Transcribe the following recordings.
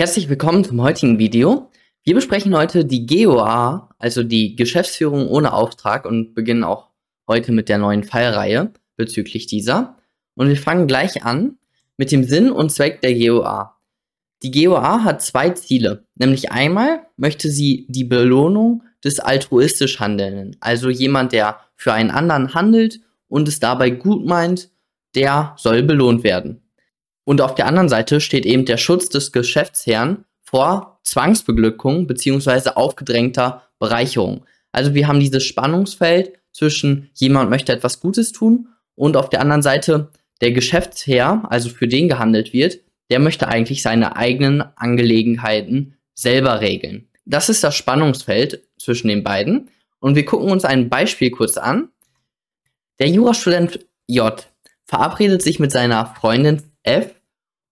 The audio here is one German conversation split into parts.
Herzlich willkommen zum heutigen Video. Wir besprechen heute die GOA, also die Geschäftsführung ohne Auftrag und beginnen auch heute mit der neuen Fallreihe bezüglich dieser. Und wir fangen gleich an mit dem Sinn und Zweck der GOA. Die GOA hat zwei Ziele, nämlich einmal möchte sie die Belohnung des altruistisch Handelnden, also jemand, der für einen anderen handelt und es dabei gut meint, der soll belohnt werden. Und auf der anderen Seite steht eben der Schutz des Geschäftsherrn vor Zwangsbeglückung bzw. aufgedrängter Bereicherung. Also wir haben dieses Spannungsfeld zwischen jemand möchte etwas Gutes tun und auf der anderen Seite der Geschäftsherr, also für den gehandelt wird, der möchte eigentlich seine eigenen Angelegenheiten selber regeln. Das ist das Spannungsfeld zwischen den beiden. Und wir gucken uns ein Beispiel kurz an. Der Jurastudent J verabredet sich mit seiner Freundin F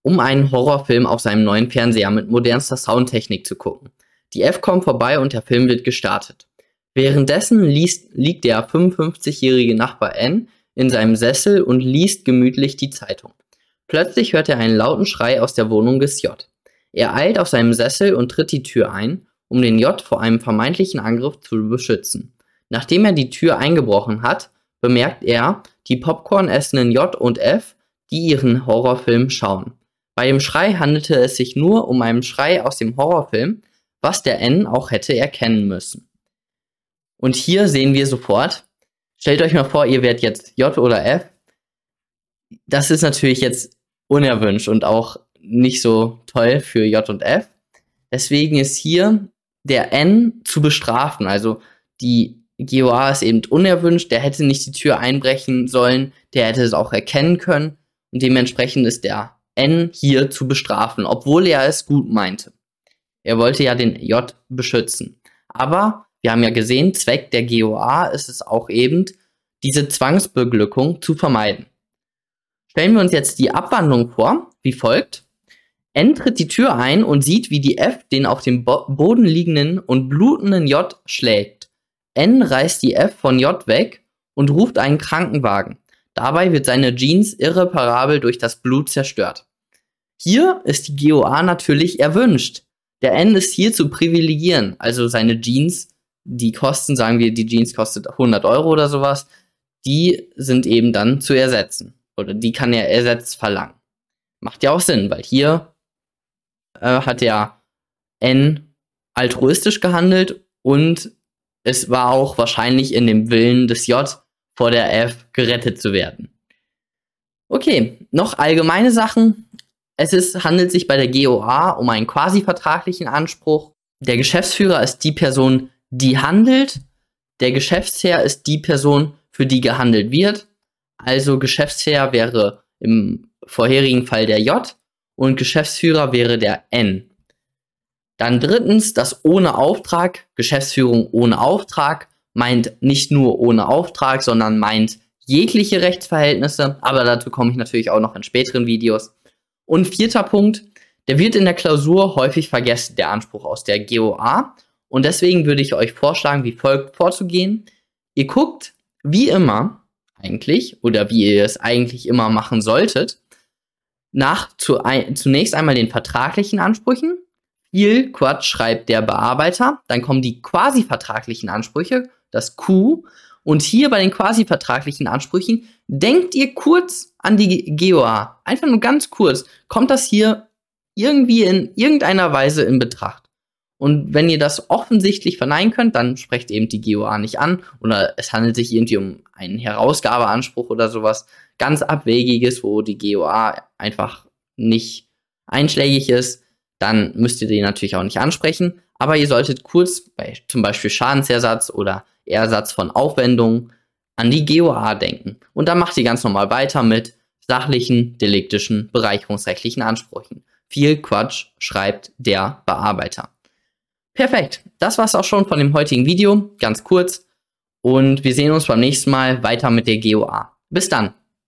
um einen Horrorfilm auf seinem neuen Fernseher mit modernster Soundtechnik zu gucken. Die F kommt vorbei und der Film wird gestartet. Währenddessen liest, liegt der 55-jährige Nachbar N in seinem Sessel und liest gemütlich die Zeitung. Plötzlich hört er einen lauten Schrei aus der Wohnung des J. Er eilt auf seinem Sessel und tritt die Tür ein, um den J vor einem vermeintlichen Angriff zu beschützen. Nachdem er die Tür eingebrochen hat, bemerkt er die Popcorn essenden J und F, die ihren Horrorfilm schauen. Bei dem Schrei handelte es sich nur um einen Schrei aus dem Horrorfilm, was der N auch hätte erkennen müssen. Und hier sehen wir sofort, stellt euch mal vor, ihr werdet jetzt J oder F. Das ist natürlich jetzt unerwünscht und auch nicht so toll für J und F. Deswegen ist hier der N zu bestrafen. Also die GOA ist eben unerwünscht, der hätte nicht die Tür einbrechen sollen, der hätte es auch erkennen können und dementsprechend ist der N hier zu bestrafen, obwohl er es gut meinte. Er wollte ja den J beschützen. Aber wir haben ja gesehen, Zweck der GOA ist es auch eben, diese Zwangsbeglückung zu vermeiden. Stellen wir uns jetzt die Abwandlung vor, wie folgt. N tritt die Tür ein und sieht, wie die F den auf dem Bo Boden liegenden und blutenden J schlägt. N reißt die F von J weg und ruft einen Krankenwagen. Dabei wird seine Jeans irreparabel durch das Blut zerstört. Hier ist die GOA natürlich erwünscht. Der N ist hier zu privilegieren. Also seine Jeans, die kosten, sagen wir, die Jeans kostet 100 Euro oder sowas, die sind eben dann zu ersetzen. Oder die kann er ersetzt verlangen. Macht ja auch Sinn, weil hier äh, hat der N altruistisch gehandelt und es war auch wahrscheinlich in dem Willen des J vor der F gerettet zu werden. Okay, noch allgemeine Sachen. Es ist, handelt sich bei der GOA um einen quasi vertraglichen Anspruch. Der Geschäftsführer ist die Person, die handelt. Der Geschäftsherr ist die Person, für die gehandelt wird. Also Geschäftsherr wäre im vorherigen Fall der J und Geschäftsführer wäre der N. Dann drittens das ohne Auftrag. Geschäftsführung ohne Auftrag meint nicht nur ohne Auftrag, sondern meint jegliche Rechtsverhältnisse. Aber dazu komme ich natürlich auch noch in späteren Videos. Und vierter Punkt, der wird in der Klausur häufig vergessen, der Anspruch aus der GOA. Und deswegen würde ich euch vorschlagen, wie folgt vorzugehen. Ihr guckt, wie immer, eigentlich, oder wie ihr es eigentlich immer machen solltet, nach zu ein, zunächst einmal den vertraglichen Ansprüchen. Viel Quatsch schreibt der Bearbeiter. Dann kommen die quasi vertraglichen Ansprüche, das Q. Und hier bei den quasi vertraglichen Ansprüchen denkt ihr kurz an die GOA. Einfach nur ganz kurz. Kommt das hier irgendwie in irgendeiner Weise in Betracht? Und wenn ihr das offensichtlich verneinen könnt, dann sprecht eben die GOA nicht an oder es handelt sich irgendwie um einen Herausgabeanspruch oder sowas ganz abwegiges, wo die GOA einfach nicht einschlägig ist, dann müsst ihr die natürlich auch nicht ansprechen. Aber ihr solltet kurz bei zum Beispiel Schadensersatz oder Ersatz von Aufwendungen an die GOA denken. Und dann macht sie ganz normal weiter mit sachlichen, deliktischen, bereicherungsrechtlichen Ansprüchen. Viel Quatsch schreibt der Bearbeiter. Perfekt, das war's auch schon von dem heutigen Video, ganz kurz. Und wir sehen uns beim nächsten Mal weiter mit der GOA. Bis dann.